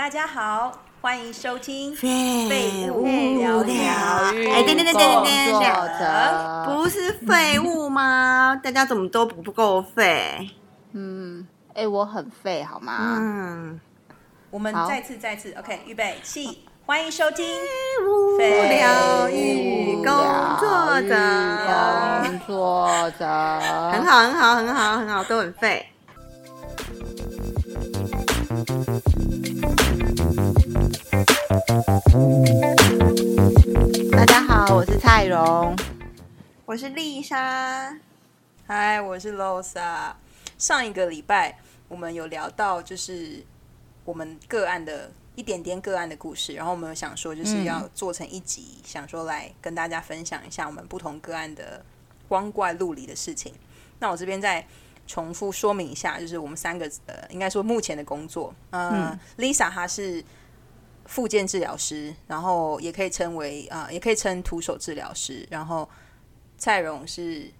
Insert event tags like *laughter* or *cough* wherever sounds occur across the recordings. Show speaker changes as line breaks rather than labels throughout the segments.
大家好，欢迎收听
废
物
聊
聊
哎，等等等等等
作
等，
者，
不是废物吗？大家怎么都不够废？
嗯，哎，我很废好吗？
嗯，
我们再次再次，OK，预备起，欢迎收听废物
聊与工作者，
工作者，
很好，很好，很好，很好，都很废。
大家好，我是蔡荣。
我是丽莎，
嗨，我是 Losa。上一个礼拜我们有聊到，就是我们个案的一点点个案的故事，然后我们有想说，就是要做成一集，想说来跟大家分享一下我们不同个案的光怪陆离的事情。那我这边再重复说明一下，就是我们三个呃，应该说目前的工作，呃、l i s a 她是复健治疗师，然后也可以称为啊、呃也可以称徒手治疗师，然后蔡荣是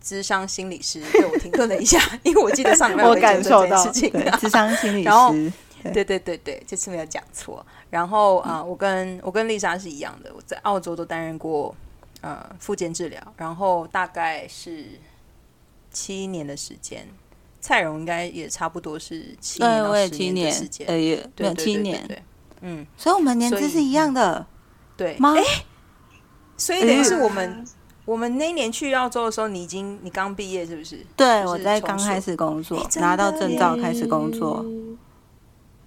智商心理师。对我停顿了一下，*laughs* 因为我记得上礼拜
我
有
感受到，
事情
对，智商心 *laughs* 理
然后
师，
对对对对，这次没有讲错。然后啊、呃我跟我跟丽莎是一样的，我在澳洲都担任过呃复健治疗，然后大概是七年的时间。蔡荣应该也差不多是七年到十
年
年的时，间，
呃，也
对
七年，
对，嗯，
所以我们年资是一样的
对。
吗？
所以等于是我们、我们那一年去澳洲的时候，你已经你刚毕业是不是？
对，
就是
我在刚开始工作拿到证照开始工作。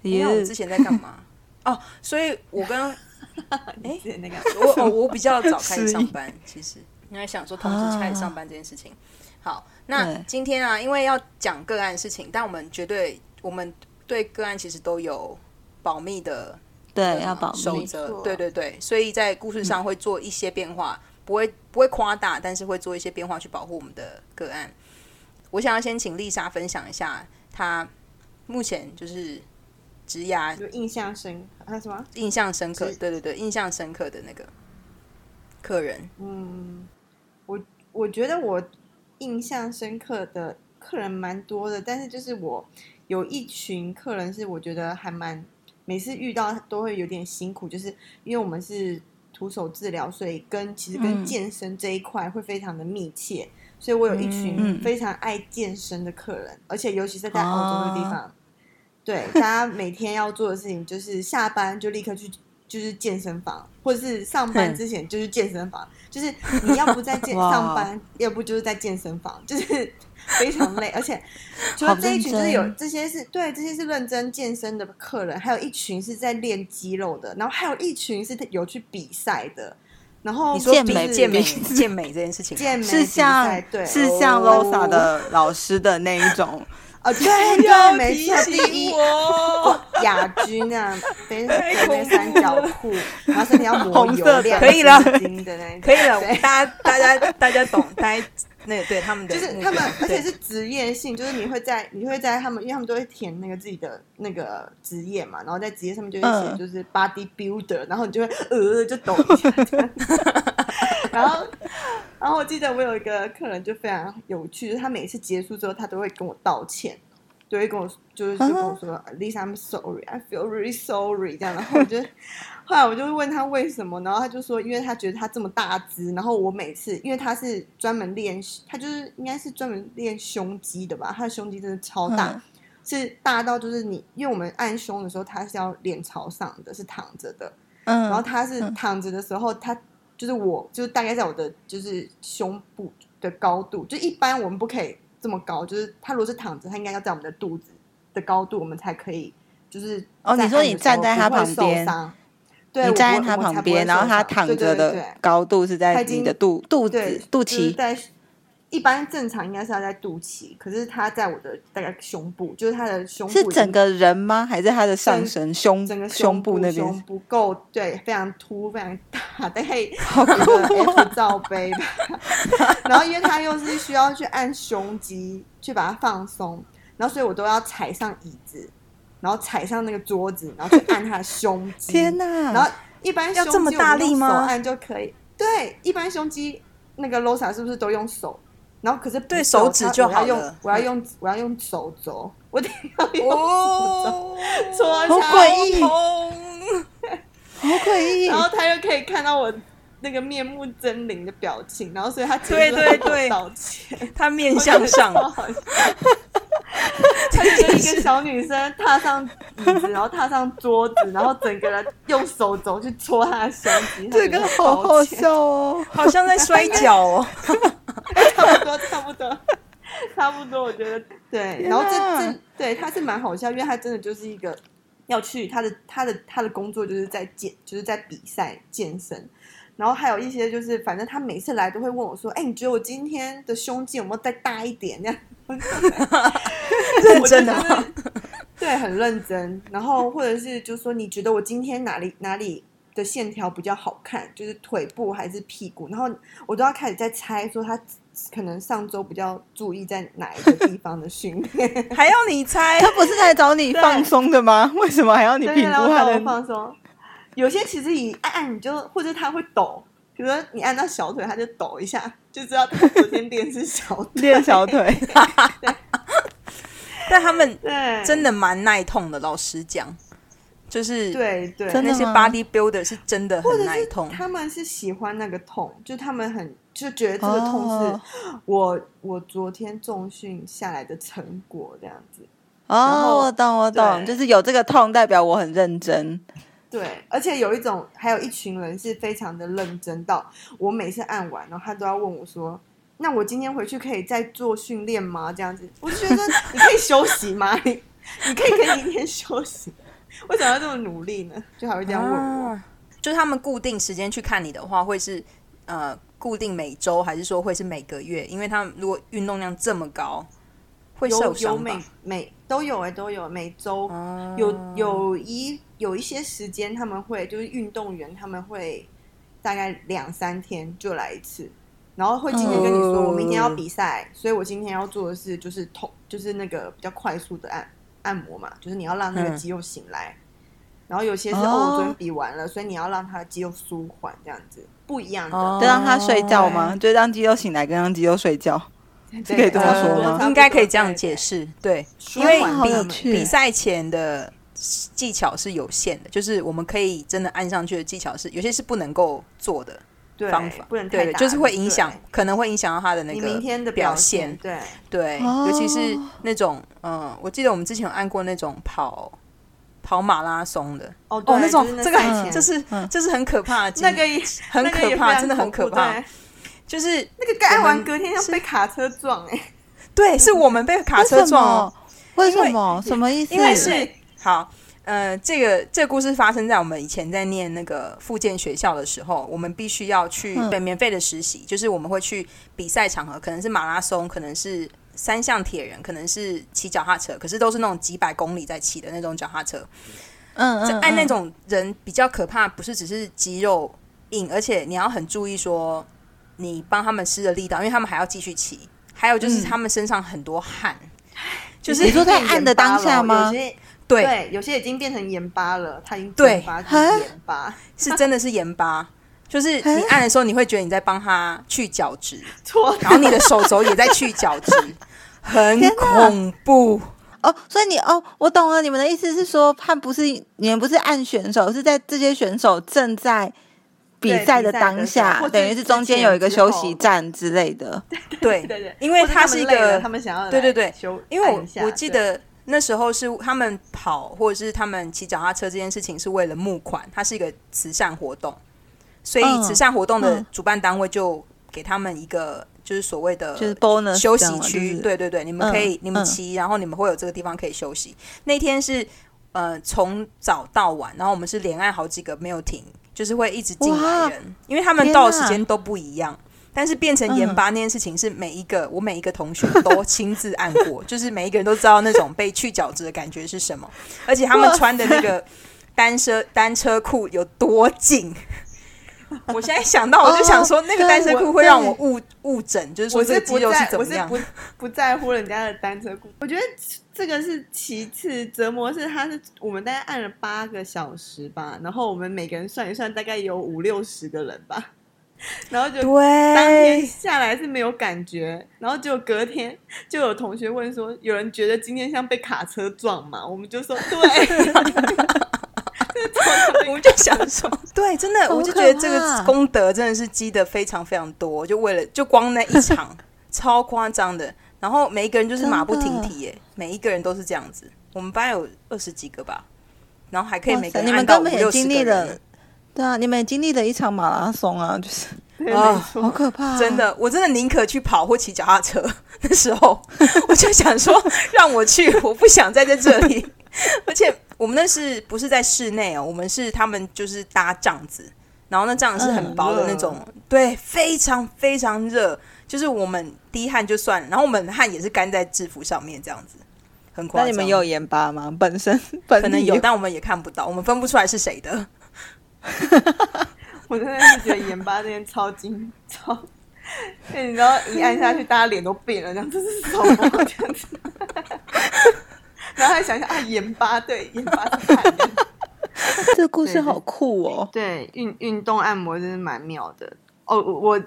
诶那我之前在干嘛？*laughs* 哦，所以我跟 *laughs*
哎，那个
我哦，我比较早开始上班，*laughs* 其实应该想说同时开始上班这件事情。好，那今天啊，因为要讲个案事情，但我们绝对我们对个案其实都有保密的
对，要保。
对对对，所以在故事上会做一些变化，不会不会夸大，但是会做一些变化去保护我们的个案。我想要先请丽莎分享一下她目前就是职涯
有印象深，啊什么？
印象深刻，对对对，印象深刻的那个客人。
嗯，我我觉得我印象深刻的客人蛮多的，但是就是我有一群客人是我觉得还蛮每次遇到都会有点辛苦，就是因为我们是徒手治疗，所以跟其实跟
嗯。
健身这一块会非常的密切，所以我有一群
嗯
非常爱健身的客人，而且尤其是在欧洲的地方。对，大家每天要做的事情就是下班就立刻去就是健身房，或者是上班之前就是健身房，就是你要不在健
哇 *laughs*
上班，要不就是在健身房，就是 *laughs* 非常累。而且 *laughs* 除了这一群，就是有这些是对这些是认真健身的客人，还有一群是在练肌肉的，然后还有一群是有去比赛的。然后
你说
健美
健美健美这件事情，
是
健美比
像
赛对。
是像
哦。
Losa 的老师的那一种，
哦，对 *laughs* 对，没错，
要
第一亚军那样背背那三角裤，然后身体要 *laughs* 抹油亮
可以了 *laughs* 可以了
对，
大家大家大家懂，大家那个对他们的
就是
那个
他们，而且
对。
是职业性，就是你会在你会在他们，因为他们都会填那个自己的那个职业嘛，然后在职业上面就会写
嗯。
就是 body builder，、然后你就会呃就抖一下然后 *laughs* 然后我记得我有一个客人就非常有趣，就是他每次结束之后，他都会跟我道歉。就会跟我就是就跟我说，Lisa，I'm sorry，I feel really sorry 这样，然后我就 *laughs* 后来我就问他为什么，然后他就说，因为他觉得他这么大只，然后我每次因为他是专门练，他就是应该是专门练胸肌的吧，他的胸肌真的超大，
嗯。
是大到就是你，因为我们按胸的时候他是要脸朝上的，是躺着的，
嗯，
然后他是躺着的时候，他就是我就是大概在我的就是胸部的高度，就一般我们不可以这么高，就是他如果是躺着，他应该要在我们的肚子的高度，我们才可以就是
哦你说你站在他旁边
对，
你站在他旁边，然后他躺着的高度是在你的肚肚子肚脐，
就是在一般正常应该是要在肚脐，可是他在我的大概胸部，就是他的胸部
是整个人吗？还是他的上身胸
整个
胸
部
那边
胸？部够对，非常凸，非常大，大概
好酷
F 罩杯吧。*laughs* 然后因为他又是需要去按胸肌去把它放松，然后所以我都要踩上椅子，然后踩上那个桌子，然后去按他的胸肌。
天哪！
然后一般胸肌
要这么大力吗
手按就可以。对，一般胸肌那个 Losa 是不是都用手？然后可是
对手指就
他我要用
好了。
我要用我要用手肘，我得要
用
手
肘，好
诡异
痛
好诡异
然。后他又可以看到我那个面目狰狞的表情，然后所以他结
对
束
对对。
道歉，
他面向上，*laughs* *laughs*
他就跟一个小女生踏上椅子，然后踏上桌子，然后整个人用手肘去戳她的胸肌，
这个好好笑哦！*laughs*
好像在摔跤哦。
差不多，差不多，*laughs* 差不多，我觉得对。然后这这对他是蛮好笑，因为他真的就是一个要去他的他的他的工作就是在健就是在比赛健身，然后还有一些就是反正他每次来都会问我说：“哎、你觉得我今天的胸肌有没有再大一点？”这样 *laughs*
认真的
对，很认真。然后或者是就说你觉得我今天哪里哪里的线条比较好看，就是腿部还是屁股？然后我都要开始在猜，说他可能上周比较注意在哪一个地方的训练，*laughs*
还要你猜
他？不是来找你放松的吗？*laughs* 为什么还要你
对，
评估他
然后让我
的？
放松。有些其实你按按你就，或者他会抖，比如说你按到小腿，他就抖一下，就知道他昨天练是小腿。
练小腿，*laughs*
但他们
对，
真的蛮耐痛的，老实讲，就是
对对，
那些
真的吗
body builder 是真的
或者是
很耐痛。
他们是喜欢那个痛，就他们很就觉得这个痛是
哦
我、我昨天重训下来的成果这样子。
哦，我懂，我懂，就是有这个痛，代表我很认真。
对，而且有一种，还有一群人是非常的认真到，我每次按完，然后他都要问我说：“那我今天回去可以再做训练吗？”这样子，我就觉得你可以休息吗？*laughs* 你你可以可以明天休息，*laughs* 为什么要这么努力呢？就还会这样问我。
啊就是他们固定时间去看你的话，会是呃固定每周，还是说会是每个月？因为他们如果运动量这么高，会受
有有每？每都有哎、都有每周、
哦
有有一有一些时间他们会就是运动员他们会大概两三天就来一次，然后会今天跟你说、
哦
我明天要比赛，所以我今天要做的是就是痛就是那个比较快速的按按摩嘛，就是你要让那个
嗯
肌肉醒来。然后有些是
哦
哦，我昨天比完了，所以你要让他的肌肉舒缓，这样子不一样的。
哦
就让他睡觉吗？就让肌肉醒来，跟让肌肉睡觉。
对
可以这么说吗？
应该可以这样解释，对，因为
好
缓他们
有趣
比赛前的技巧是有限的，就是我们可以真的按上去的技巧是有些是不能够做的
对
方法，
不能
对就是会影响，可能会影响到他的那个
明天的
表
现
现，，
对，
对，
哦。
尤其是那种嗯，我记得我们之前有按过那种跑跑马拉松的，
哦
那种这个这是
嗯
这是很可怕
那个
很可怕，真的很可怕。
对，
就是
那个盖完隔天要被卡车撞哎、
对，是我们被卡车撞哦。
为什么？为什么？什么意思？
因为是好，呃，这个这个故事发生在我们以前在念那个复健学校的时候，我们必须要去
嗯
对免费的实习，就是我们会去比赛场合，可能是马拉松，可能是三项铁人，可能是骑脚踏车，可是都是那种几百公里在骑的那种脚踏车。
嗯嗯，嗯
按那种人比较可怕，不是只是肌肉硬，而且你要很注意说你帮他们施的力道，因为他们还要继续骑，还有就是
嗯。
他们身上很多汗，就是
你说在按的当下吗？
有些
对。
对，有些已经变成盐巴了，它已经
对。
盐巴，*laughs*
是真的是盐巴，就是你按的时候，你会觉得你在帮他去角质，
搓
然后你的手肘也在去角质，*laughs* 很恐怖。
哦，所以你哦，我懂了，你们的意思是说，他不是你们不是按选手，是在这些选手正在比赛的当下，等于是中间有一个休息站之类的。*laughs*
对
对对，
因为它是一个
他们想要
对对对
休
因为我我记得那时候是他们跑或者是他们骑脚踏车这件事情是为了募款，它是一个慈善活动，所以
嗯
慈善活动的
嗯
主办单位就给他们一个就是所谓的
就是
休息区，对对对，你们可以、
嗯
你们
嗯
骑，然后你们会有这个地方可以休息。那天是呃从早到晚，然后我们是连按好几个没有停，就是会一直进来
哇
人，因为他们到的时间都不一样。但是变成盐巴那件事情是每一个、我每一个同学都亲自按过，*laughs* 就是每一个人都知道那种被去角质的感觉是什么，而且他们穿的那个单车单车裤有多紧。*laughs* 我现在想到，我就想说，那个
哦
单车裤会让我误误诊，就是说这个肌肉
是，
怎么样
我是不。不在乎人家的单车裤。我觉得这个是其次，折磨是他是我们大概按了八个小时吧，然后我们每个人算一算，大概有五六十个人吧。*laughs* 然后就当天
对，
下来是没有感觉，然后就隔天就有同学问说，有人觉得今天像被卡车撞嘛？我们就说对，*laughs*
我们就想说，*laughs* 对，真的，我就觉得这个功德真的是积的非常非常多，就为了就光那一场超夸张的，然后每一个人就是马不停蹄，耶，每一个人都是这样子。我们班有二十几个吧，然后还可以每个
塞你们
人按到五
根本也
六十
经历
个人
了，对啊，你们也经历了一场马拉松啊，就是
对
啊 *laughs*
好可怕、
真，的，我真的宁可去跑或骑脚踏车。*laughs* 那时候 *laughs* 我就想说，让我去，我不想再在这里。而且我们那是不是在室内哦？我们是他们就是搭帐子，然后那帐子是很薄的那种，对，非常非常热。就是我们滴汗就算了，然后我们的汗也是干在制服上面，这样子很夸张。
那你们有盐巴吗？*laughs* 本身本
可能有，但我们也看不到，我们分不出来是谁的。*laughs*
我真的是觉得盐巴这边超精超，因为你知道一按下去，大家脸都变了，这样这是什么这样子？*laughs* 然后还想想啊，盐巴对，盐巴是汗。
这个故事好酷哦。
对，运运动按摩真是蛮妙的哦。我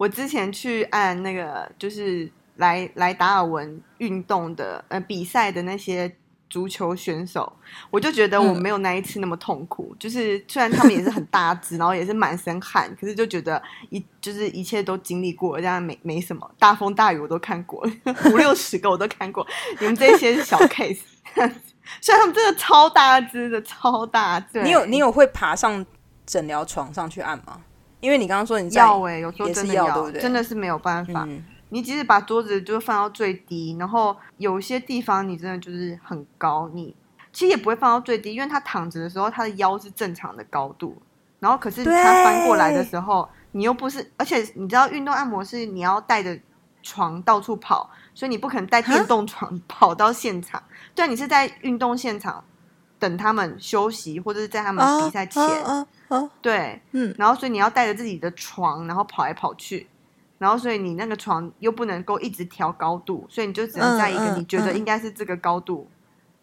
我我之前去按那个就是来来达尔文运动的呃比赛的那些足球选手，我就觉得我没有那一次那么痛苦。就是虽然他们也是很大只，*laughs* 然后也是满身汗，可是就觉得一就是一切都经历过了，这样没没什么。大风大雨我都看过，*laughs* 五六十个我都看过，你们这些是小 *laughs* case。虽然他们真的超大只的，超大只。
你有你有会爬上诊疗床上去按吗？因为你刚刚说你在
要哎、有时候真的
要对不对？
真的是没有办法。
嗯。
你即使把桌子就放到最低，然后有些地方你真的就是很高，你其实也不会放到最低，因为他躺着的时候，他的腰是正常的高度，然后可是他翻过来的时候，你又不是，而且你知道运动按摩是你要带着床到处跑，所以你不可能带电动床跑到现场，对，你是在运动现场等他们休息，或者是在他们比赛前，
啊！
对，
嗯，
然后所以你要带着自己的床，然后跑来跑去，然后所以你那个床又不能够一直调高度，所以你就只能在一个你觉得
嗯。
应该是这个高度，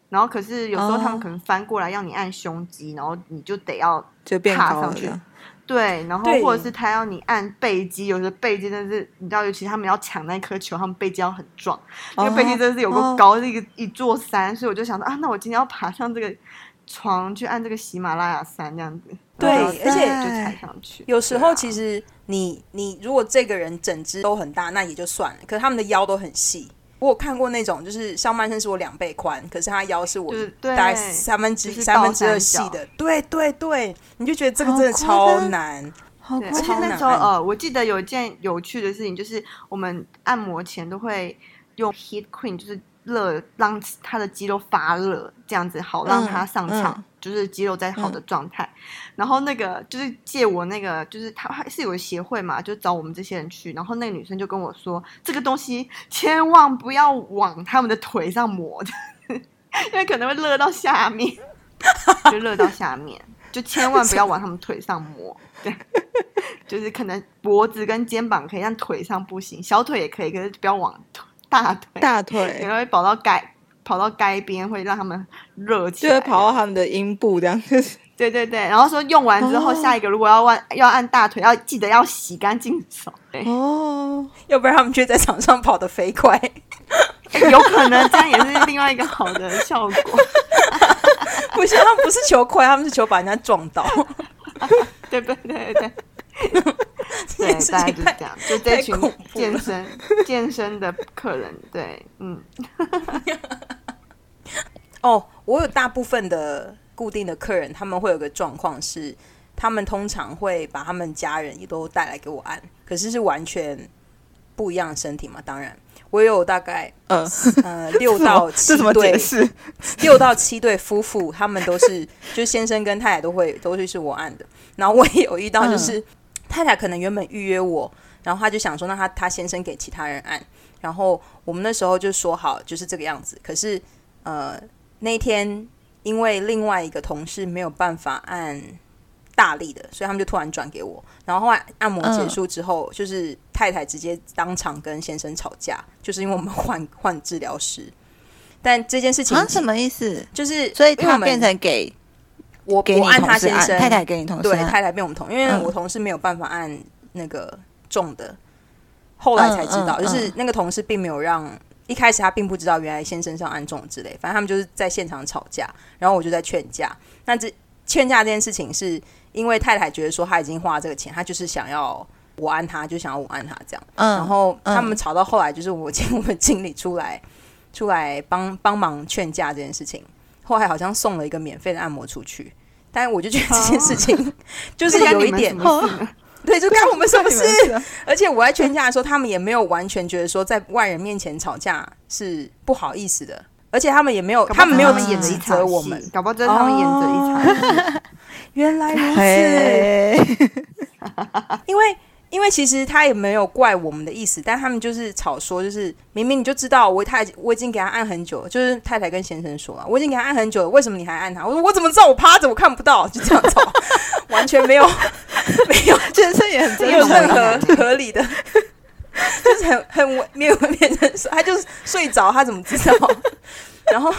然后可是有时候他们
哦
可能翻过来要你按胸肌，然后你就得要
就变
踏上去。对，然后或者是他要你按背肌，有的背肌真的是你知道，尤其他们要抢那颗球，他们背肌要很壮，那个背肌真的是有
哦。
个高，是一个一座山，所以我就想到啊，那我今天要爬上这个床去按这个喜马拉雅山这样子，
对而且
就踩上去。
有时候其实你你如果这个人整只都很大，那也就算了。可是他们的腰都很细。我有看过那种，就是上半身是我两倍宽，可是他腰是我大概三分之
就是
三分之二细的。对对对，你就觉得这个真的超难。
而且那时候呃，我记得有一件有趣的事情，就是我们按摩前都会用 heat cream，就是热让他的肌肉发热，这样子好让他上场，
嗯
就是肌肉在好的状态。然后那个就是借我那个，就是他还是有个协会嘛，就找我们这些人去。然后那个女生就跟我说，这个东西千万不要往他们的腿上抹的，*laughs* 因为可能会热到下面，*laughs* 就热到下面。就千万不要往他们腿上抹，对，*laughs* 就是可能脖子跟肩膀可以，但腿上不行，小腿也可以，可是不要往腿大腿，
大
可能
腿，
会跑到该跑到街边，会让他们热起来。
就会跑到他们的阴部这样，就是
对对对，然后说用完之后，
哦
下一个如果要按要按大腿，要记得要洗干净手。对，
哦，
要不然他们就在场上跑得飞快。*laughs*
有可能这样也是另外一个好的效果。*laughs*
不是，他们不是求快，他们是求把人家撞倒。*laughs*
对对对对对，大概
情太
就是这样。就这群健身健身的客人，对，嗯，
哦，我有大部分的固定的客人，他们会有个状况是，他们通常会把他们家人也都带来给我按，可是是完全不一样的身体嘛。当然，我有大概
呃，
呃 *laughs* 六到七对
解释？*laughs*
六到七对夫妇，他们都是 *laughs* 就是先生跟太太都会都会是我按的。然后我也有遇到，就是、太太可能原本预约我，然后他就想说，那他他先生给其他人按。然后我们那时候就说好就是这个样子。可是呃那天因为另外一个同事没有办法按大力的，所以他们就突然转给我。然后后来按摩结束之后，就是太太直接当场跟先生吵架，就是因为我们换换治疗师。*laughs* 但这件事情
啊，什么意思？
就是
所以
他们
他变成给
我我按他先生，
太太给你同事
对，太太变我们同，因为
嗯
我同事没有办法按那个重的，后来才知道，
嗯嗯
就是那个同事并没有让一开始他并不知道原来先生上案中之类，反正他们就是在现场吵架，然后我就在劝架。那这劝架这件事情是因为太太觉得说他已经花这个钱，他就是想要我按他，就想要我按他这样。
嗯，
然后
嗯
他们吵到后来，就是我请我们经理出来出来帮帮忙劝架这件事情。后来好像送了一个免费的按摩出去，但我就觉得这件事情就是有一点，*laughs* 对，就干我们什么事？*laughs* *laughs* 而且我在劝架的时候，他们也没有完全觉得说在外人面前吵架是不好意思的，而且他们也没有，他们没有
演
指
场
责我们。
搞不好就是他们演的一场戏。
原来如此，*laughs* 因为因为其实他也没有怪我们的意思，但他们就是吵说，就是明明你就知道我太我已经给他按很久了，就是太太跟先生说啊，我已经给他按很久了，为什么你还按他？我说我怎么知道我趴着我看不到？就这样吵，完全没有没有 *laughs*
健身也很
没有任何合理的，*laughs* 就是很很没有变成说他就是睡着，他怎么知道？然后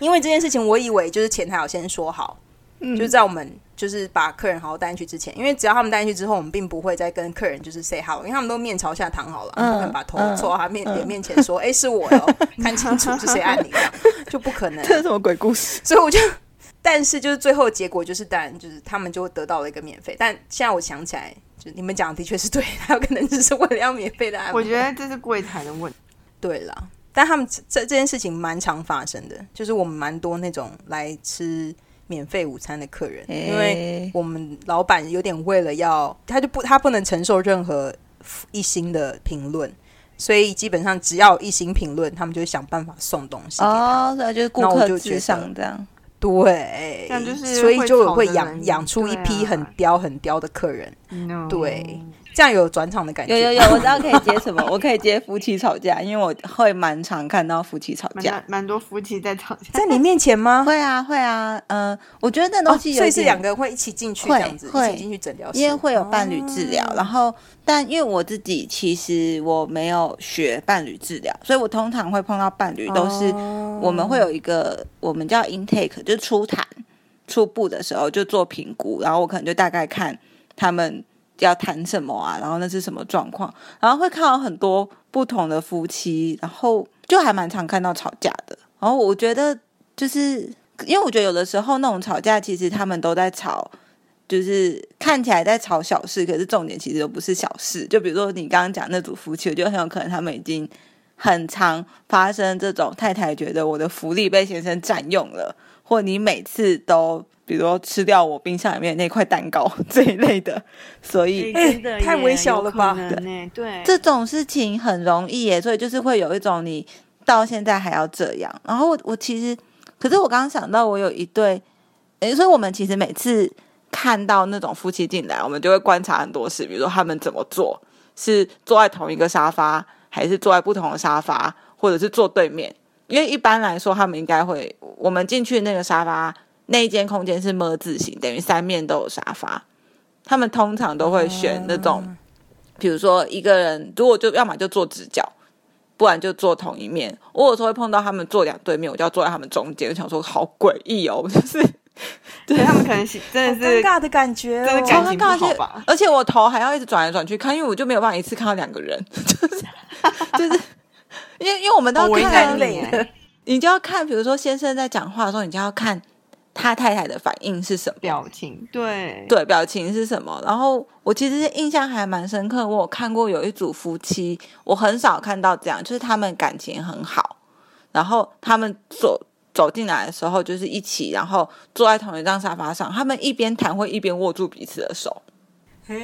因为这件事情，我以为就是前台有先说好，
嗯
就是在我们就是把客人好好带进去之前，因为只要他们带进去之后，我们并不会再跟客人就是 say hello，因为他们都面朝下躺好了，
嗯
不可能把头
嗯
凑到他面
嗯
脸面前说：“哎、是我哟，*laughs* 看清楚是谁按你的，就不可能。
这是什么鬼故事？
所以我就，但是就是最后结果就是，当然就是他们就得到了一个免费。但现在我想起来，就你们讲的的确是对，他有可能只是为了要免费的。
我觉得这是柜台的问题。
对了，但他们这这件事情蛮常发生的，就是我们蛮多那种来吃免费午餐的客人，因为
为
我们老板有点为了要，他就不他不能承受任何一星的评论，所以基本上只要一星评论，他们就会想办法送东西给他。
哦，对，就是顾客至上这样。
对，
就是
所以就会养养出一批
啊。
很刁很刁的客人
，No。
对，这样有转场的感觉。
有有有，我知道可以接什么，*laughs* 我可以接夫妻吵架，因为我会蛮常看到夫妻吵架
蛮蛮。多夫妻在吵架。
在你面前吗？
会 *laughs* 啊会啊，嗯、我觉得那
哦
东西有
所以是
点
两个人会一起进去这
会
样子，
会
一起进去诊疗室，
因为会有伴侣治疗，
哦
然后但因为我自己其实我没有学伴侣治疗，所以我通常会碰到伴侣都是
哦
我们会有一个我们叫 intake，就是初谈初步的时候就做评估，然后我可能就大概看他们要谈什么啊，然后那是什么状况，然后会看到很多不同的夫妻，然后就还蛮常看到吵架的，然后我觉得就是因为我觉得有的时候那种吵架，其实他们都在吵。就是看起来在吵小事，可是重点其实都不是小事。就比如说你刚刚讲那组夫妻，我觉得很有可能他们已经很常发生这种太太觉得我的福利被先生占用了，或你每次都比如说吃掉我冰箱里面那块蛋糕 *laughs* 这一类的，所以
太
耶
微小了吧
对，
这种事情很容易耶，所以就是会有一种你到现在还要这样。然后我我其实，可是我刚刚想到，我有一对，诶，所以我们其实每次看到那种夫妻进来，我们就会观察很多事，比如说他们怎么做，是坐在同一个沙发，还是坐在不同的沙发，或者是坐对面。因为一般来说，他们应该会，我们进去那个沙发那一间空间是么字形，等于三面都有沙发。他们通常都会选那种。比如说一个人，如果就要么就坐直角，不然就坐同一面。我有时候会碰到他们坐两对面，我就要坐在他们中间，我想说好诡异哦，*laughs* 就是
对他们可能是真的是
尴尬的感觉哦，
真的感情不好吧？
而且我头还要一直转来转去看，因为我就没有办法一次看到两个人，就 *laughs* 是就是。因为因为我们都要看
你
就要看，比如说先生在讲话的时候，你就要看他太太的反应是什么。
表情，对
对，表情是什么？然后我其实印象还蛮深刻，我有看过有一组夫妻，我很少看到这样，就是他们感情很好，然后他们走走进来的时候就是一起，然后坐在同一张沙发上，他们一边谈会一边握住彼此的手，
就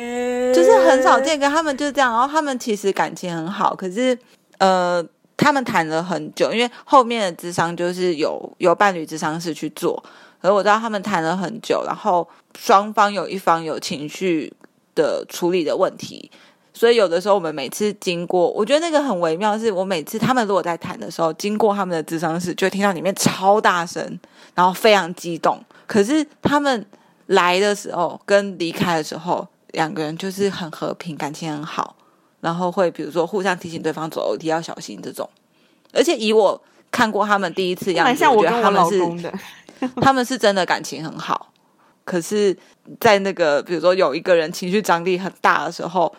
就是很少见，跟他们就是这样。然后他们其实感情很好，可是呃，他们谈了很久，因为后面的智商就是有有伴侣智商是去做，可是我知道他们谈了很久，然后双方有一方有情绪的处理的问题。所以有的时候我们每次经过，我觉得那个很微妙，是我每次他们如果在谈的时候，经过他们的智商室，就会听到里面超大声，然后非常激动。可是他们来的时候跟离开的时候，两个人就是很和平，感情很好，然后会比如说互相提醒对方走楼梯要小心这种。而且以我看过他们第一次样子，
像我
觉得他们是 *laughs* 他们是真的感情很好。可是，在那个比如说有一个人情绪张力很大的时候，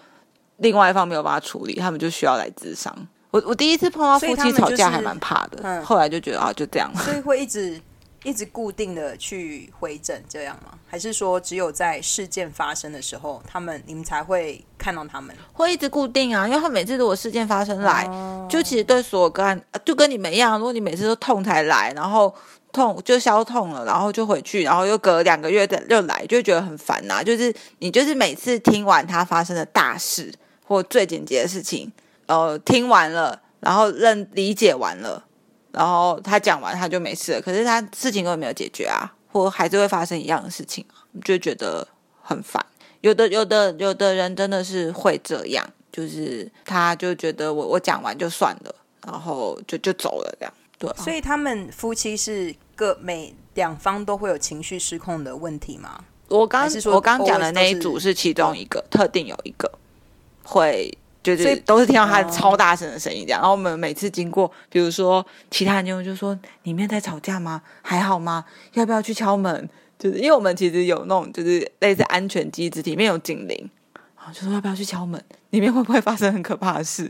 另外一方没有办法处理，他们就需要来咨商。我我第一次碰到夫妻吵架还蛮怕的，
嗯
后来就觉得啊，就这样。
所以会一直一直固定的去回诊这样吗？还是说只有在事件发生的时候，他们你们才会看到他们？
会一直固定啊，因为他每次如果事件发生来，
哦
就其实对所有个案，呃就跟你们一样，如果你每次都痛才来，然后痛就消痛了，然后就回去，然后又隔两个月的又来，就会觉得很烦呐、就是你就是每次听完他发生的大事或最紧急的事情，呃，听完了，然后认理解完了，然后他讲完他就没事了，可是他事情根本没有解决啊，或还是会发生一样的事情啊，就觉得很烦。有的有的有的人真的是会这样，就是他就觉得我我讲完就算了，然后就就走了这样。对啊、
所以他们夫妻是各每两方都会有情绪失控的问题吗？
我刚
还是说
我刚讲的那一组是其中一个，特定有一个会。就
所以
是都是听到他
哦
超大声的声音这样，然后我们每次经过，比如说其他人就就说里面在吵架吗？还好吗？要不要去敲门？就是因为我们其实有那种就是类似安全机制，里面有警铃，然后就说要不要去敲门？里面会不会发生很可怕的事？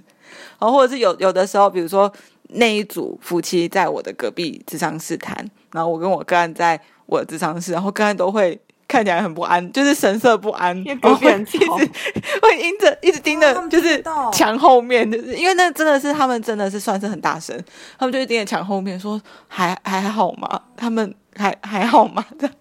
然后或者是有有的时候，比如说那一组夫妻在我的隔壁智商室谈，然后我跟我个案在我的智商室，然后个案都会看起来很不安，就是神色不安，
因为
然后会
隔壁很
一直
吵
会盯着一直盯着就是墙后面，就是因为那真的是他们真的是算是很大声，他们就会盯着墙后面说还还好吗？他们还还好吗？这样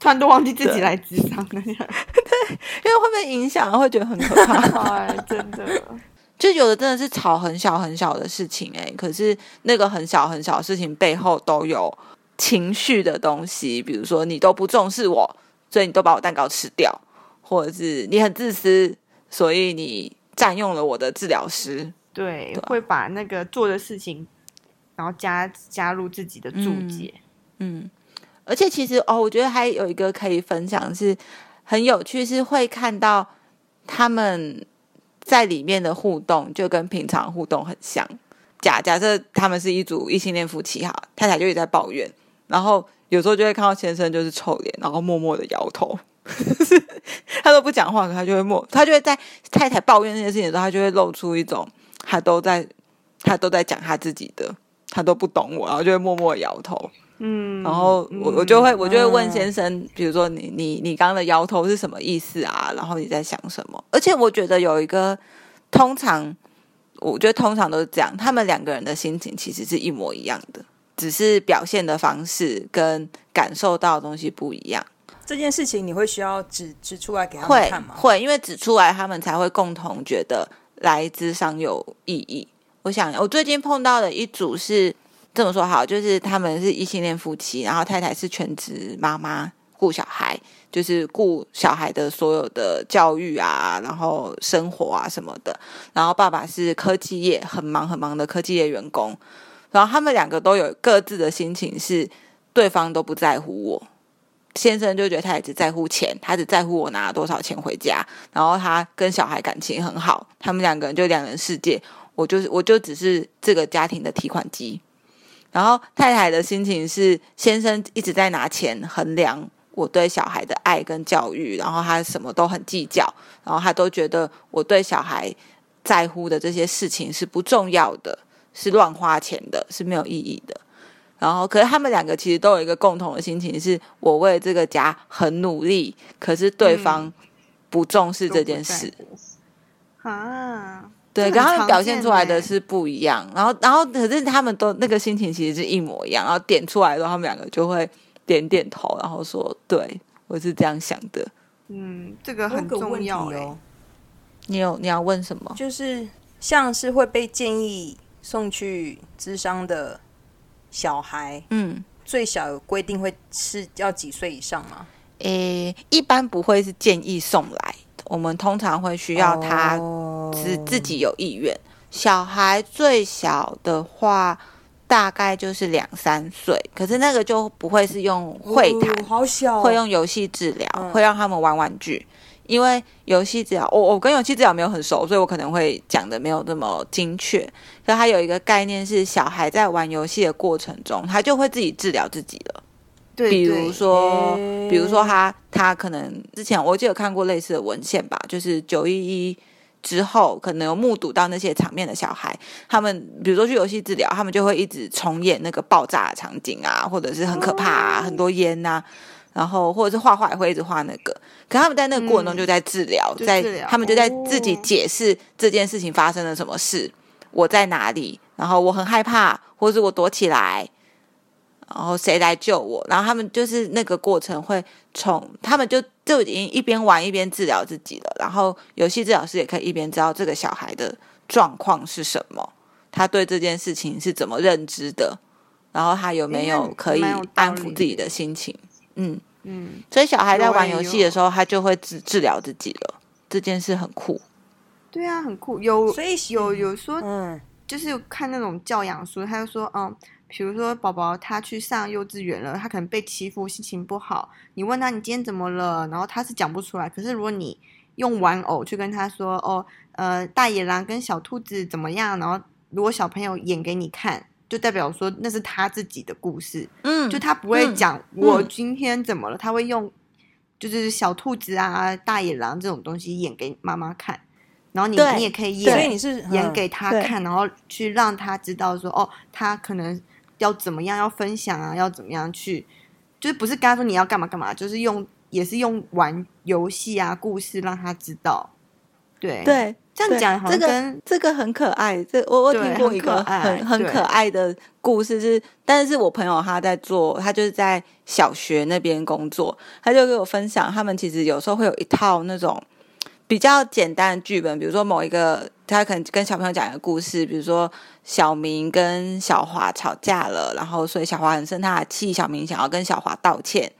突然都忘记自己来职场了，*laughs*
因为会被影响，会觉得很可怕。
哎，真的。*laughs*
就有的真的是吵很小很小的事情、欸，可是那个很小很小的事情背后都有情绪的东西，比如说你都不重视我，所以你都把我蛋糕吃掉，或者是你很自私，所以你占用了我的治疗师。
对，
对啊
会把那个做的事情，然后加加入自己的注解。
嗯，而且其实哦，我觉得还有一个可以分享是很有趣，是会看到他们在里面的互动就跟平常互动很像。假假设他们是一组异性恋夫妻哈，太太就一直在抱怨，然后有时候就会看到先生就是臭脸，然后默默的摇头，*laughs* 他都不讲话，可他就会默，他就会在太太抱怨那些事情的时候，他就会露出一种他都在他都在讲他自己的，他都不懂我，然后就会默默摇头。
嗯，
然后我
嗯
我就会我就会问
嗯
先生，比如说你你你刚刚的摇头是什么意思啊？然后你在想什么？而且我觉得有一个通常，我觉得通常都是这样，他们两个人的心情其实是一模一样的，只是表现的方式跟感受到的东西不一样。
这件事情你会需要指指出来给他们看吗？
会，因为指出来，他们才会共同觉得来智商有意义。我想，我最近碰到的一组是这么说好，就是他们是异性恋夫妻，然后太太是全职妈妈，顾小孩，就是顾小孩的所有的教育啊，然后生活啊什么的。然后爸爸是科技业很忙很忙的科技业员工，然后他们两个都有各自的心情是，对方都不在乎我。先生就觉得他也只在乎钱，他只在乎我拿了多少钱回家，然后他跟小孩感情很好，他们两个人就两人世界，我就是我就只是这个家庭的提款机。然后太太的心情是，先生一直在拿钱衡量我对小孩的爱跟教育，然后他什么都很计较，然后他都觉得我对小孩在乎的这些事情是不重要的，是乱花钱的，是没有意义的。然后，可是他们两个其实都有一个共同的心情，是我为这个家很努力，可是对方不重视这件事。
啊，
对，
这很常
跟他们表现出来的
欸
是不一样。然后，然后可是他们都那个心情其实是一模一样。然后点出来的时候，他们两个就会点点头，然后说：“对我是这样想的。
嗯，这个很
个问题
重要哎、
哦，”
你有你要问什么？
就是像是会被建议送去智商的小孩，
嗯，
最小有规定会是要几岁以上吗？
诶，一般不会是建议送来，我们通常会需要他
哦
自自己有意愿。小孩最小的话，大概就是两三岁，可是那个就不会是用会谈，
哦好小哦，
会用游戏治疗，
嗯
会让他们玩玩具。因为游戏治疗，我我跟游戏治疗没有很熟，所以我可能会讲的没有那么精确。可它有一个概念是，小孩在玩游戏的过程中，他就会自己治疗自己了。
对，
比如
对
说，
诶
比如说他他可能之前我记得有看过类似的文献吧，就是九一一之后，可能有目睹到那些场面的小孩，他们比如说去游戏治疗，他们就会一直重演那个爆炸的场景啊，或者是很可怕啊，很多烟呐、然后或者是画画也会一直画那个，可他们在那个过程中
嗯
就在治疗，在他们就在自己
哦
解释这件事情发生了什么事，我在哪里，然后我很害怕，或者是我躲起来，然后谁来救我？然后他们就是那个过程会从他们就就已经一边玩一边治疗自己了，然后游戏治疗师也可以一边知道这个小孩的状况是什么，他对这件事情是怎么认知的，然后他有没有可以安抚自己的心情？嗯，
嗯，
所以小孩在玩游戏的时候，他就会治治疗自己了，这件事很酷。
对啊，很酷。有
所以
有有说
嗯，
就是看那种教养书，他就说，嗯，比如说宝宝他去上幼稚园了，他可能被欺负，心情不好，你问他你今天怎么了，然后他是讲不出来。可是如果你用玩偶去跟他说，哦，呃，大野狼跟小兔子怎么样，然后如果小朋友演给你看，就代表说那是他自己的故事，
嗯，
就他不会
嗯
讲我今天怎么了，他会用就是小兔子啊、大野狼这种东西演给妈妈看，然后你你也可以
演
所以
演
你是嗯
演给他看，然后去让他知道说，哦，他可能要怎么样要分享啊，要怎么样去，就是不是跟他说你要干嘛干嘛，就是用也是用玩游戏啊、故事让他知道。对，
对，
这样讲好
这个
像跟
这个很可爱。这我我听过一个
很
很很可爱的故事是，但是我朋友他在做，他就是在小学那边工作，他就给我分享，他们其实有时候会有一套那种比较简单的剧本，比如说某一个他可能跟小朋友讲一个故事，比如说小明跟小华吵架了，然后所以小华很生他的气，小明想要跟小华道歉，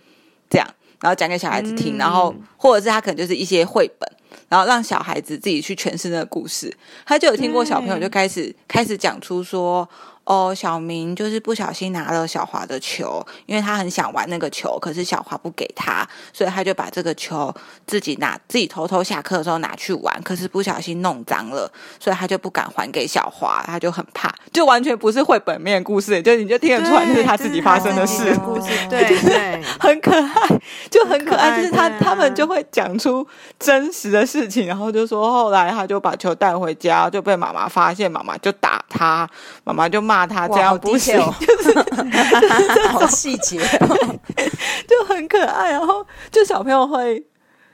这样。然后讲给小孩子听，
嗯
然后或者是他可能就是一些绘本，然后让小孩子自己去诠释那个故事。他就有听过小朋友就开始开始讲出说，哦，小明就是不小心拿了小华的球，因为他很想玩那个球，可是小华不给他，所以他就把这个球自己拿自己偷偷下课的时候拿去玩，可是不小心弄脏了，所以他就不敢还给小华，他就很怕，就完全不是绘本面故事，就你就听得出来那是他自己发生的事
故事，对对。*laughs*
很可爱，就很可爱，
可爱
就是他、
啊
他们就会讲出真实的事情，然后就说后来他就把球带回家，就被妈妈发现，妈妈就打他，妈妈就骂他这样不行
，detail *laughs* 好细节哦，*laughs*
就很可爱。然后就小朋友会，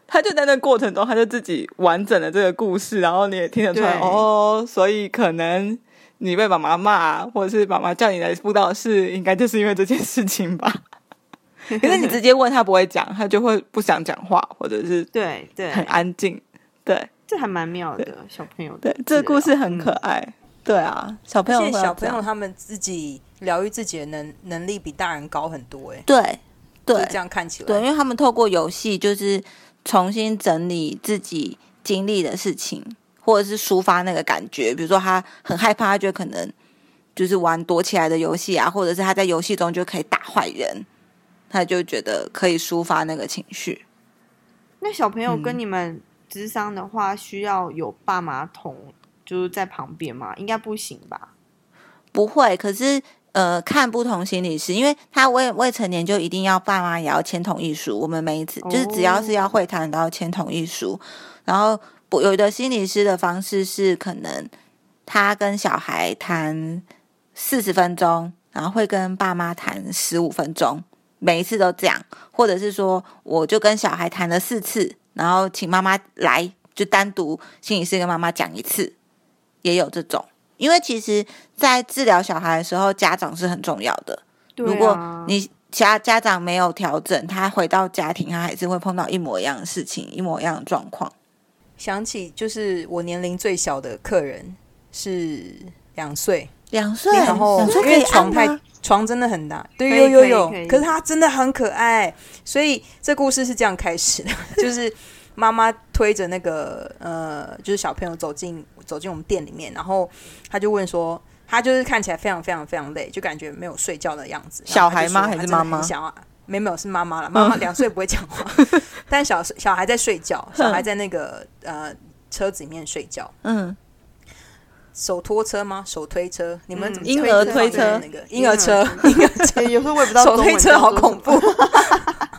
他就在那过程中，他就自己完整的这个故事，然后你也听得出来哦，所以可能。你被妈妈骂，或者是妈妈叫你来辅导室，应该就是因为这件事情吧？*laughs* 可是你直接问他不会讲，他就会不想讲话，或者是
对对，
很安静。对
这还蛮妙的，小朋友的，
对这个故事很可
爱。
爱。对啊，小朋友
小朋友他们自己疗愈自己的能能力比大人高很多，哎，
对对。
就这样看起来，
对，因为他们透过游戏就是重新整理自己经历的事情，或者是抒发那个感觉。比如说他很害怕，他就可能就是玩躲起来的游戏啊，或者是他在游戏中就可以打坏人，他就觉得可以抒发那个情绪。
那小朋友
嗯。
跟你们智商的话，需要有爸妈同就是在旁边嘛？应该不行吧？
不会，可是呃，看不同心理师，因为他未未成年就一定要爸妈也要签同意书。我们每一次就是只要是要会谈都要签同意书。然后不有的心理师的方式是可能他跟小孩谈四十分钟，然后会跟爸妈谈十五分钟，每一次都这样，或者是说我就跟小孩谈了四次，然后请妈妈来就单独心理师跟妈妈讲一次，也有这种。因为其实，在治疗小孩的时候，家长是很重要的。
对啊
如果你家家长没有调整，他回到家庭，他还是会碰到一模一样的事情，一模一样的状况。
想起就是我年龄最小的客人是两岁，
两岁，
然后因为床太？床真的很大，对，有有有
可
是他真的很可爱，所以这故事是这样开始的，*laughs* 就是妈妈推着那个呃，就是小朋友走进走进我们店里面，然后他就问说。他就是看起来非常非常非常累，就感觉没有睡觉的样子。
小孩吗还是妈妈
很想要，没有没有是妈妈了，妈妈两岁不会讲话，*laughs* 但小小孩在睡觉，小孩在那个呃车子里面睡觉。
嗯
手拖车吗？手推车？你们
嗯
怎么
婴儿
推
推车
那个婴儿车？婴儿车。*laughs*
有时候我也不知道
手推车好恐
怖。*laughs*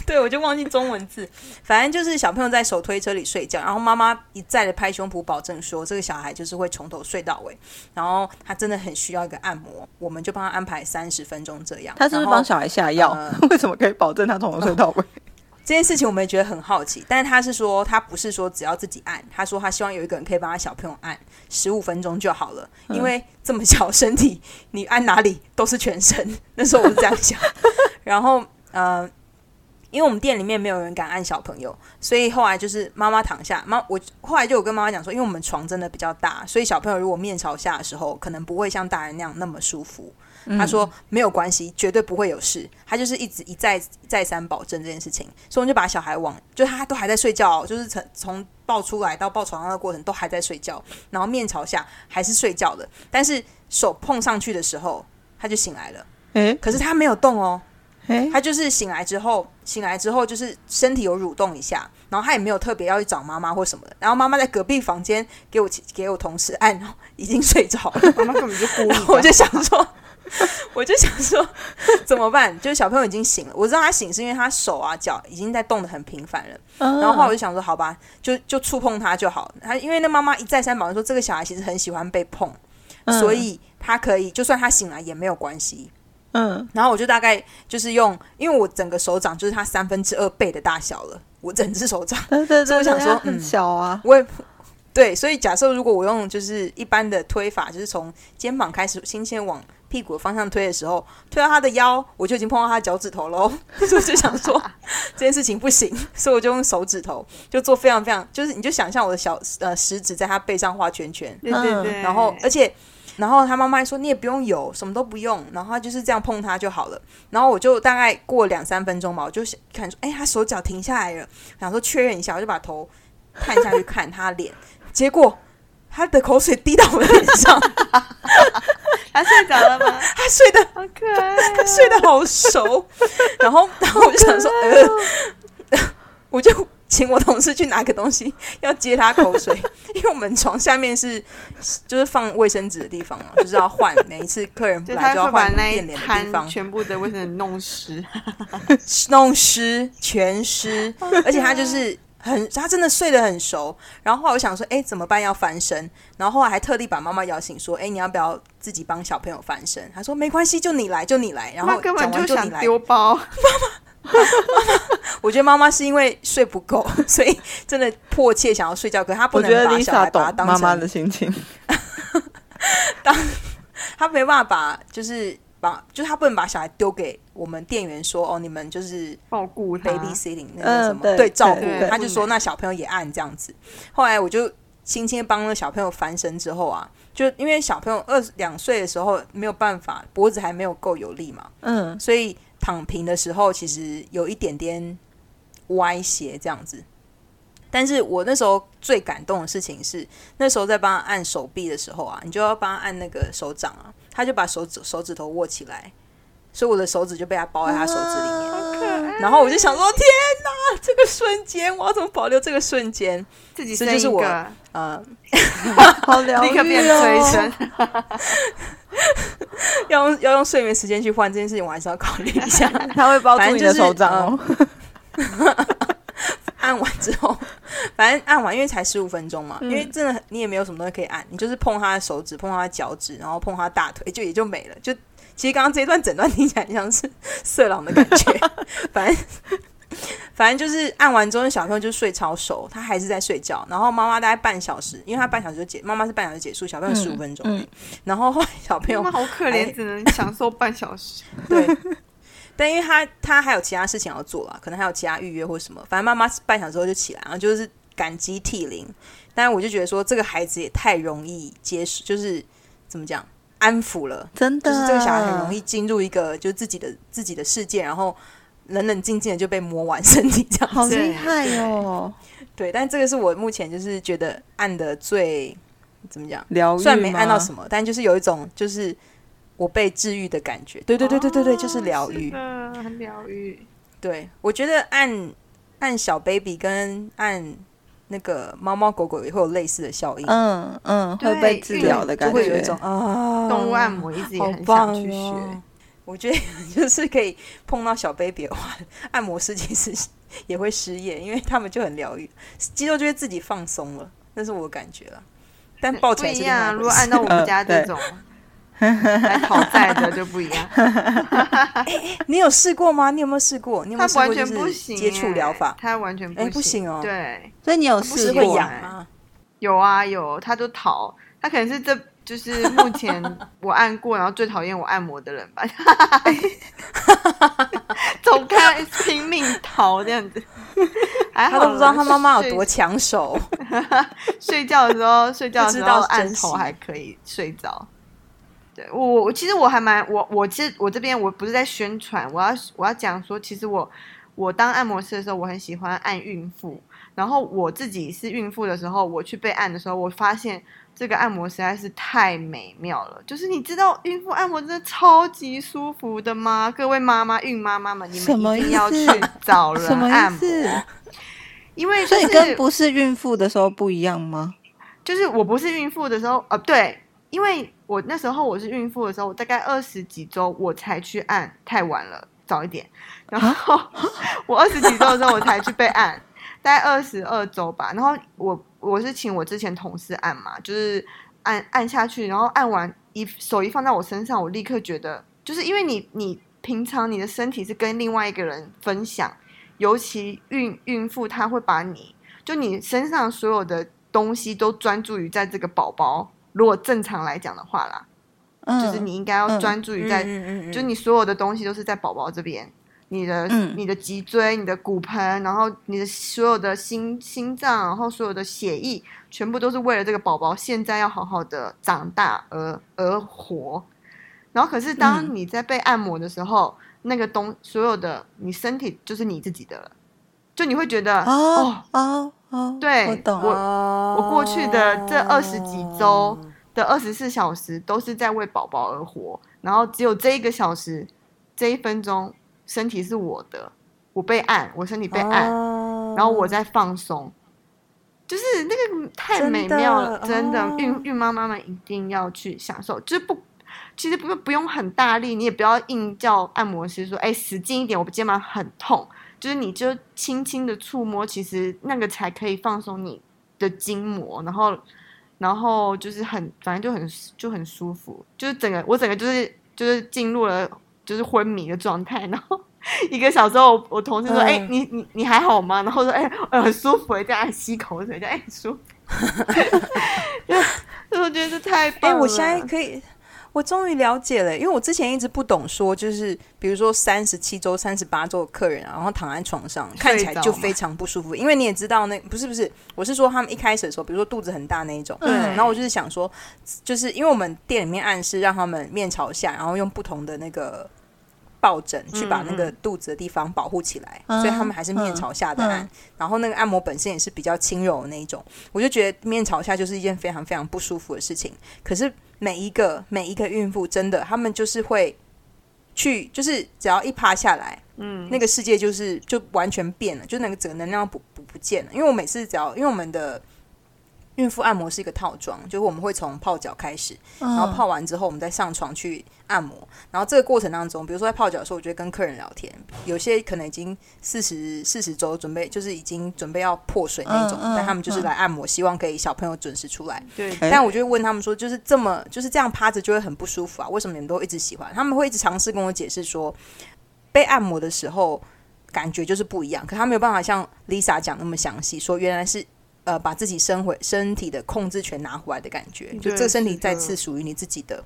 怖。*laughs* 对，我就忘记中文字。反正就是小朋友在手推车里睡觉，然后妈妈一再的拍胸脯保证说，这个小孩就是会从头睡到尾。然后他真的很需要一个按摩，我们就帮他安排三十分钟这样。
他是不是帮小孩下药？*laughs*
呃
为什么可以保证他从头睡到尾？*laughs*
这件事情我们也觉得很好奇，但是他是说他不是说只要自己按，他说他希望有一个人可以帮他小朋友按十五分钟就好了，
嗯
因为这么小身体，你按哪里都是全身。那时候我是这样想，然后呃，因为我们店里面没有人敢按小朋友，所以后来就是妈妈躺下，妈我后来就有跟妈妈讲说，因为我们床真的比较大，所以小朋友如果面朝下的时候，可能不会像大人那样那么舒服。他说没有关系，绝对不会有事。他就是一直一再再三保证这件事情，所以我们就把小孩往，就他都还在睡觉哦、就是从从抱出来到抱床上的过程都还在睡觉，然后面朝下还是睡觉的，但是手碰上去的时候他就醒来了，
哎
可是他没有动哦，
哎，
他就是醒来之后，醒来之后就是身体有蠕动一下，然后他也没有特别要去找妈妈或什么的，然后妈妈在隔壁房间给我给我同事按，已经睡着了。
妈妈根本就故意的。
我就想说，我就想说怎么办？就是小朋友已经醒了，我知道他醒是因为他手啊脚已经在动的很频繁了。
然
然后后来我就想说，好吧，就就触碰他就好。他因为那妈妈一再三保证说，这个小孩其实很喜欢被碰，所以他可以就算他醒来也没有关系。
嗯，
然后我就大概就是用，因为我整个手掌就是他三分之二倍的大小了，我整只手掌。
对对对，
所以我想说
很
嗯
小啊，
我也对，所以假设如果我用就是一般的推法，就是从肩膀开始，轻轻往屁股的方向推的时候，推到他的腰，我就已经碰到他的脚趾头喽。*laughs* 所以我就想说这件事情不行，所以我就用手指头就做非常非常，就是你就想象我的小呃食指在他背上画圈圈，
对对对，
然后而且。然后他妈妈说：“你也不用油，什么都不用，然后他就是这样碰他就好了。”然后我就大概过两三分钟吧，我就想看说：“哎，他手脚停下来了。”想说确认一下，我就把头探下去看他脸，结果他的口水滴到我的脸上，*laughs*
他睡着了吗？
他睡得
好可爱哦，
他睡得好熟。然后，然后我就想说：“呃，*laughs* 我就请我同事去拿个东西 *laughs* 要接他口水，*laughs* 因为我们床下面是就是放卫生纸的地方嘛，就是要换每一次客人 *laughs*
就
来就要
他会把那一
换变脸的地
摊
方。”
全部的卫生纸弄湿，
弄湿，全湿，而且他就是很，他真的睡得很熟。然后后来我想说，哎，怎么办？要翻身。然后后来还特地把妈妈摇醒，说，哎，你要不要自己帮小朋友翻身？他说没关系，就你来，就你来。然后
他根本就想。丢包，*laughs*
我觉得妈妈是因为睡不够，*laughs* 所以真的迫切想要睡觉，可是她不能把小孩把他当
懂妈妈的心情。*laughs*
当他没办法把，就是把，就是他不能把小孩丢给我们店员说，哦，你们就是
照顾他
baby sitting 那个什么、
嗯对
照顾
对，
他就说那小朋友也按这样子。后来我就轻轻帮那小朋友翻身之后啊，就因为小朋友二两岁的时候没有办法，脖子还没有够有力嘛，
嗯，
所以躺平的时候其实有一点点歪斜这样子。但是我那时候最感动的事情是，那时候在帮他按手臂的时候啊，你就要帮他按那个手掌啊，他就把手指手指头握起来，所以我的手指就被他包在他手指里面。然后我就想说，天哪，这个瞬间我要怎么保留这个瞬间？
自己生
这就是我
一个，
呃，*laughs*
好疗愈
立刻变
哦
催生，*laughs*
要用要用睡眠时间去换这件事情，我还是要考虑一下。*laughs*
他会包住你的手掌哦。
按完之后，反正按完，因为才十五分钟嘛，
嗯
因为真的你也没有什么东西可以按，你就是碰他的手指，碰他的脚趾，然后碰他大腿，就也就没了。就其实刚刚这一段整段听起来很像是色狼的感觉，*laughs* 反正反正就是按完之后，小朋友就睡超熟，他还是在睡觉。然后妈妈大概半小时，因为他半小时就结，妈妈是半小时结束，小朋友十五分钟。
嗯
然后后来小朋友
妈妈好可
哎
怜，只能享受半小时。*laughs*
对，但因为他他还有其他事情要做啦，可能还有其他预约或什么，反正妈妈半小时之后就起来，然后就是感激涕零。但是我就觉得说，这个孩子也太容易接受，就是怎么讲，安抚了，
真的，
就是这个小孩很容易进入一个就是自己的自己的世界，然后冷冷静静的就被磨完身体这样
好。厉害哦，
对，但这个是我目前就是觉得按的最怎么讲，
疗愈
虽然没按到什
么，
但就是有一种就是我被治愈的感觉。对对对对对对，就是疗愈。
哦是的很疗愈。
对，我觉得按按小 baby 跟按那个猫猫狗狗也会有类似的效应，
嗯嗯，会被治疗的感觉
会有一种。啊，
动物按摩一直也很想去学。
哦。我觉得就是可以碰到小 baby 的话，按摩师其实也会失业，因为他们就很疗愈，肌肉就会自己放松了，那是我感觉了。但抱起来是另外
不一样啊，如果按照我们家这种来 *laughs* 讨债的就不一样。*laughs*
你有试过吗？你有没有试过？你有没
他完
有试过就是
全不行、
接触疗法？
他完全
哎
不
不行哦
对，
所以你有试过？
有啊有，他都逃，他可能是这就是目前 *laughs* 我按过，然后最讨厌我按摩的人吧。走开，拼命逃这样子。还好
他都不知道他妈妈有多抢手。
睡觉的时候，睡觉的时
不知道
候按头还可以睡着。对我，我其实我还蛮我我其实我这边我不是在宣传，我要我要讲说，其实我我当按摩师的时候，我很喜欢按孕妇。然后我自己是孕妇的时候，我去被按的时候，我发现这个按摩实在是太美妙了。就是你知道孕妇按摩真的超级舒服的吗？各位妈妈、孕妈妈们，你们一定要去找人按摩？因为、就是、
所以跟不是孕妇的时候不一样吗？
就是我不是孕妇的时候，呃，对，因为我那时候我是孕妇的时候，我大概二十几周我才去按，太晚了，早一点。然后 *laughs* 我二十几周的时候我才去被按，大概二十二周吧。然后我我是请我之前同事按嘛，就是按按下去，然后按完一手一放在我身上，我立刻觉得，就是因为你你平常你的身体是跟另外一个人分享，尤其孕孕妇她会把你就你身上所有的东西都专注于在这个宝宝。如果正常来讲的话啦，
嗯，
就是你应该要
嗯。
专注于在，就你所有的东西都是在宝宝这边，你的、
嗯。
你的脊椎、你的骨盆，然后你的所有的心心脏，然后所有的血液，全部都是为了这个宝宝现在要好好的长大而而活。然后可是当
嗯
你在被按摩的时候，那个东所有的你身体就是你自己的了，就你会觉得
哦哦哦，
对
我懂。
我过去的这二十几周的二十四小时都是在为宝宝而活，然后只有这一个小时，这一分钟，身体是我的，我被按，我身体被按，
哦
然后我在放松，就是那个太美妙了，
真的
孕孕妈妈们一定要去享受，就是不。其实不不用很大力，你也不要硬叫按摩师说：“哎，使劲一点，我肩膀很痛。”就是你就轻轻的触摸，其实那个才可以放松你的筋膜，然后然后就是很反正就很就很舒服，就是整个我整个就是就是进入了就是昏迷的状态，然后 *laughs* 一个小时后我我同事说：“
嗯
哎、你你你还好吗？”然后说：“哎、呃很舒服。”这样吸口水，这样哎很舒服。*laughs* 就 *laughs* 我觉得这太
哎、
棒了。
我现在可以，我终于了解了，因为我之前一直不懂说，就是比如说三十七周、三十八周的客人啊，然后躺在床上，看起来就非常不舒服。因为你也知道那，不是不是，我是说他们一开始的时候，比如说肚子很大那一种，
对
然后我就是想说，就是因为我们店里面暗示让他们面朝下，然后用不同的那个。抱枕去把那个肚子的地方保护起来，
嗯
所以他们还是面朝下的按。
嗯
然后那个按摩本身也是比较轻柔的那一种，我就觉得面朝下就是一件非常非常不舒服的事情。可是每一个每一个孕妇真的，他们就是会去，就是只要一趴下来，
嗯
那个世界就是就完全变了，就那个整个能量不不不见了。因为我每次只要因为我们的孕妇按摩是一个套装，就是我们会从泡脚开始，
然
然后泡完之后，我们再上床去按摩。然后这个过程当中，比如说在泡脚的时候，我就会跟客人聊天。有些可能已经四十四十周，准备就是已经准备要破水那种，
嗯嗯
但他们就是来按摩，希望可以小朋友准时出来。
对
哎
但我就会问他们说，就是这么就是这样趴着就会很不舒服啊？为什么你们都一直喜欢？他们会一直尝试跟我解释说，被按摩的时候感觉就是不一样，可他没有办法像 Lisa 讲那么详细，说原来是呃把自己身回身体的控制权拿回来的感觉，就这个身体再次属于你自己的。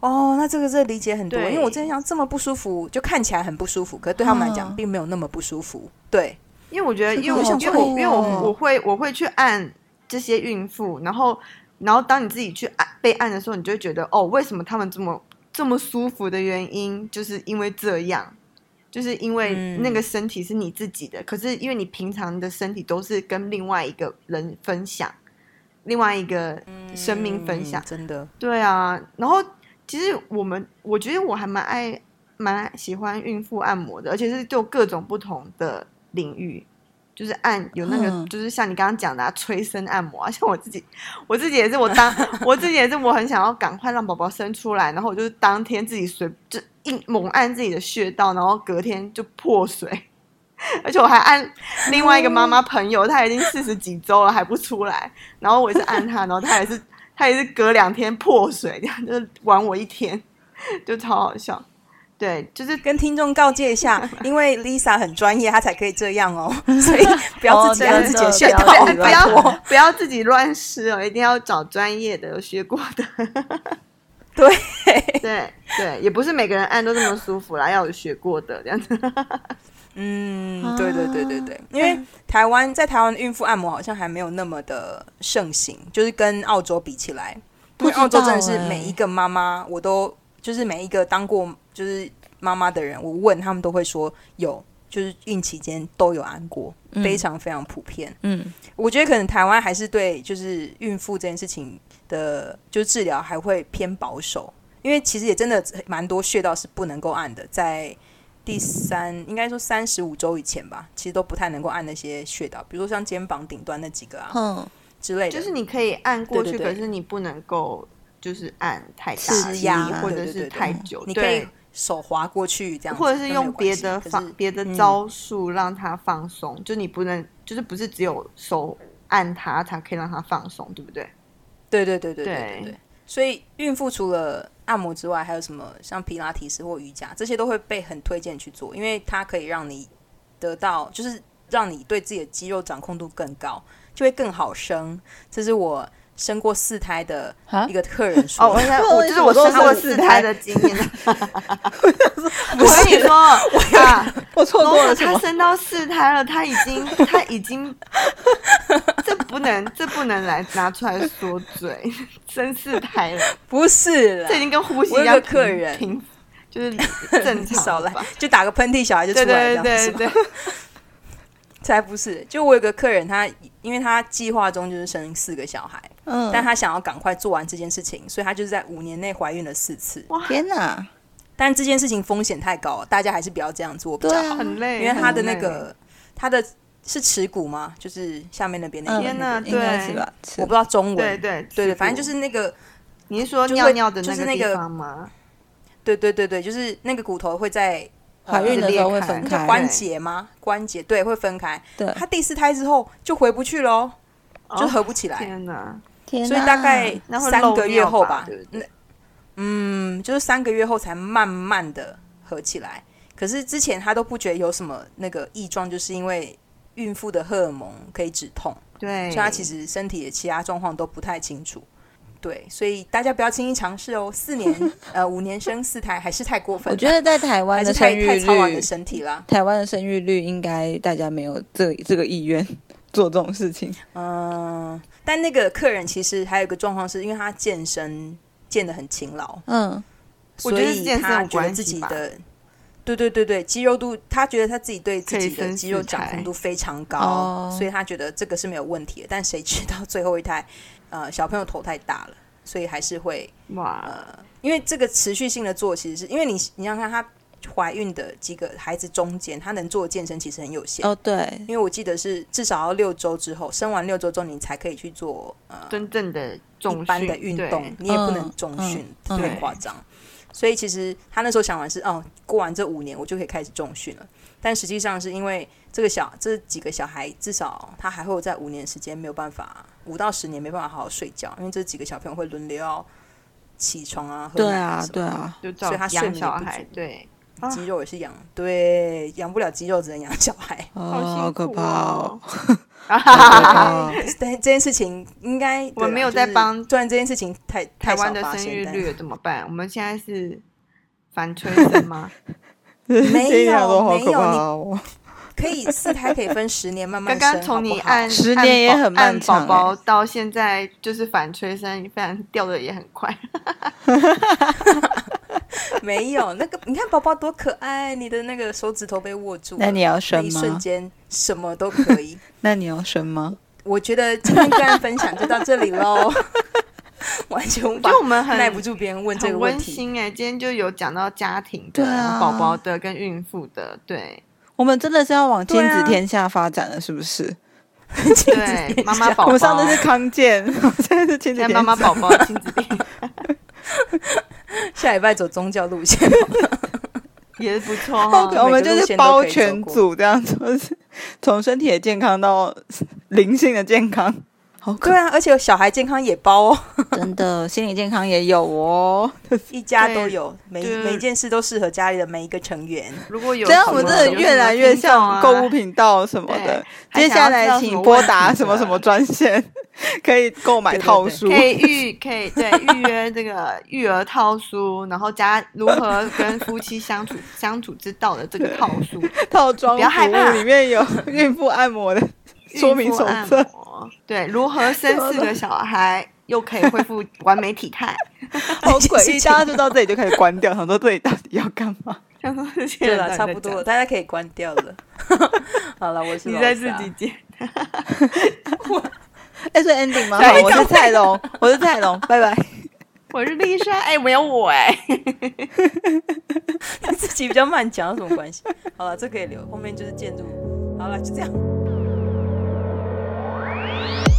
哦，那这个这理解很多，因为我之前想这么不舒服，就看起来很不舒服，可是对他们来讲
嗯
并没有那么不舒服。对，
因为我觉得，因为因为我因为我我会我会去按这些孕妇，然后然后当你自己去按被按的时候，你就会觉得哦，为什么他们这么这么舒服的原因，就是因为这样，就是因为
嗯
那个身体是你自己的，可是因为你平常的身体都是跟另外一个人分享，另外一个生命分享。
嗯，真的，
对啊，然后其实我们我觉得我还蛮爱蛮喜欢孕妇按摩的，而且是就各种不同的领域，就是按有那个，
嗯。
就是像你刚刚讲的、啊、催生按摩啊，像我自己，我自己也是，我当 *laughs* 我自己也是，我很想要赶快让宝宝生出来，然后我就当天自己随就硬猛按自己的穴道，然后隔天就破水，*laughs* 而且我还按另外一个妈妈朋友，她已经四十几周了还不出来，然后我也是按她，然后她也是 *laughs* 她也是隔两天破水，这样就是玩我一天，*laughs* 就超好笑。对，就是
跟听众告诫一下，因为 Lisa 很专业，她才可以这样哦，所以不要自己
哦
按自己的穴道，
不
要不要自己乱试哦，一定要找专业的、有学过的。
对，*laughs*
对对，也不是每个人按都这么舒服啦，要有学过的这样子。*laughs*
嗯，对对对对对，
啊
因为台湾在台湾孕妇按摩好像还没有那么的盛行，就是跟澳洲比起来，因为澳洲真的是
欸
每一个妈妈，我都就是每一个当过就是妈妈的人，我问他们都会说有，就是孕期间都有按过，
嗯。
非常非常普遍。
嗯，
我觉得可能台湾还是对就是孕妇这件事情的，就是治疗还会偏保守，因为其实也真的蛮多穴道是不能够按的，在第三应该说三十五周以前吧，其实都不太能够按那些穴道，比如说像肩膀顶端那几个啊
嗯，
之类的，
就是你可以按过去，
对对对。
可是你不能够就是按太大
压
或者是太久，
你可以
对，
手滑过去这样
或者是用别的别的招数让他放松就你不能就是不是只有手按它才可以让他放松对不对？
对对对对对所以孕妇除了按摩之外还有什么像皮拉提斯或瑜伽这些都会被很推荐去做因为它可以让你得到就是让你对自己的肌肉掌控度更高就会更好生。这是我生过四胎的
啊
一个客人说
哦，我
的。
在我就是我生过四胎的经验。*laughs* 我跟你说啊，*laughs*
我错过
罗
了什么？
他生到四胎了，他已经他已经，*laughs* 这不能这不能来拿出来说嘴，生四胎了，
不是
这已
啦，
经跟呼吸一样
客
平
人
平就是正常
少来？就打个喷嚏，小孩就出
对
来，
对
这样是吗
对对，
才不是。就我有个客人，他因为他计划中就是生四个小孩，
嗯，
但他想要赶快做完这件事情，所以他就是在五年内怀孕了四次。
哇天哪，
但这件事情风险太高，大家还是不要这样做比较好，
啊，
很累，
因为他的那个他的是耻骨吗？就是下面那边那个、
嗯
天哪
那个
应该
对
是吧？
我不知道中文。
对对
对对，反正就是那个，
你是说尿尿的
就是那个
个地方吗？
对对对对，就是那个骨头会在
怀孕的时候会分开，
关节吗？关节对，会分开。
对，
他第四胎之后就回不去喽，就
哦
合不起来。
天哪，
天哪，
所以大概三个月后
吧对不对
那嗯，就是三个月后才慢慢的合起来。可是之前他都不觉得有什么那个异状，就是因为孕妇的荷尔蒙可以止痛，
对，
所以他其实身体的其他状况都不太清楚。对，所以大家不要轻易尝试哦。四年呃五年生四胎还是太过分了，
我觉得在台湾
还是太
的生育
太操劳你的，身体啦。
台湾的生育率应该大家没有这这个意愿 *laughs* 做这种事情。
嗯，但那个客人其实还有一个状况，是因为他健身健得很勤劳，
嗯，
我觉得
所以他觉得自己的，对对对对，肌肉度，他觉得他自己对自己的肌肉掌控度非常高，
哦
所以他觉得这个是没有问题的。但谁知道 *laughs* 最后一胎，呃，小朋友头太大了，所以还是会，
哇，呃
因为这个持续性的做，其实是因为你你想想看，她怀孕的几个孩子中间，她能做的健身其实很有限。
哦对，
因为我记得是至少要六周之后，生完六周之后，你才可以去做呃
真正的重
一般的运动，你也不能
嗯
重训，
嗯
太
嗯
夸张。所以其实他那时候想完是，哦，过完这五年我就可以开始重训了。但实际上是因为这个小这几个小孩，至少他还会有在五年时间没有办法，五到十年没办法好好睡觉，因为这几个小朋友会轮流要起床啊，喝奶
对啊
什么
对啊，
就
所以他
照
睡眠也不
养小孩
足，
对，
的，肌肉也是养，对，养不了肌肉，只能养小孩。*laughs*
哦，
好
好可怕哦 *laughs*
但这件事情应该
我们没有在帮
就是虽然这件事情太
台
太少
湾的生育率怎么办？我们现在是反催生吗？
没有
好可
没有。*laughs* 可以四胎可以分十年慢慢
刚
生，
刚从你按
十年也很漫
按
长
宝宝
欸
到现在就是反催生，非常掉的也很快。*laughs*
没有那个，你看宝宝多可爱，你的那个手指头被握住，
那你要
那
生
一瞬
吗？
间什么都可以。*laughs*
那你要生吗？
我觉得今天个案分享就到这里喽，*laughs* 完全无法
就我们很
耐不住别人问这个问题。
温馨哎、今天就有讲到家庭的、宝宝的跟孕妇的，对，
我们真的是要往亲子天下发展了，是不是？
对，妈妈宝宝，
我们上次是康健，现在是亲子天下。
妈妈宝宝亲子天
下礼拜走宗教路线，
也是不错
好可
哦。
我们就是包全组这样子，就是从身体的健康到灵性的健康，好可
对啊，而且小孩健康也包哦，*laughs* *laughs*
真的心理健康也有哦。*laughs*
一家都有，每每件事都适合家里的每一个成员。
如果有
这样我们真的越来越像购物，频道什么
对
的。
还
接下来请拨打什么什么专线，可以购买
对对对
套书
可。以预可以对预约这个育儿套书，然后加如何跟夫妻相处相处之道的这个套书，
套装
不要害怕
里面有孕妇按摩的说明手册。
摩，对，如何 *laughs* 生四个小孩又可以恢复完美体态，*laughs*
好诡异，*laughs* 大家就到这里就开始关掉，想说这里到底要干嘛？
想说这些
对了，差不多了，大家可以关掉了。好了，我是
你在自己剪，
哎，所以 ending 吗？好，我是蔡龙，我是蔡龙，拜拜。
我是丽莎，哎，没有我哎，
自己比较慢讲有什么关系？好了，这可以留，后面就是建筑。好了，就这样。Thank you.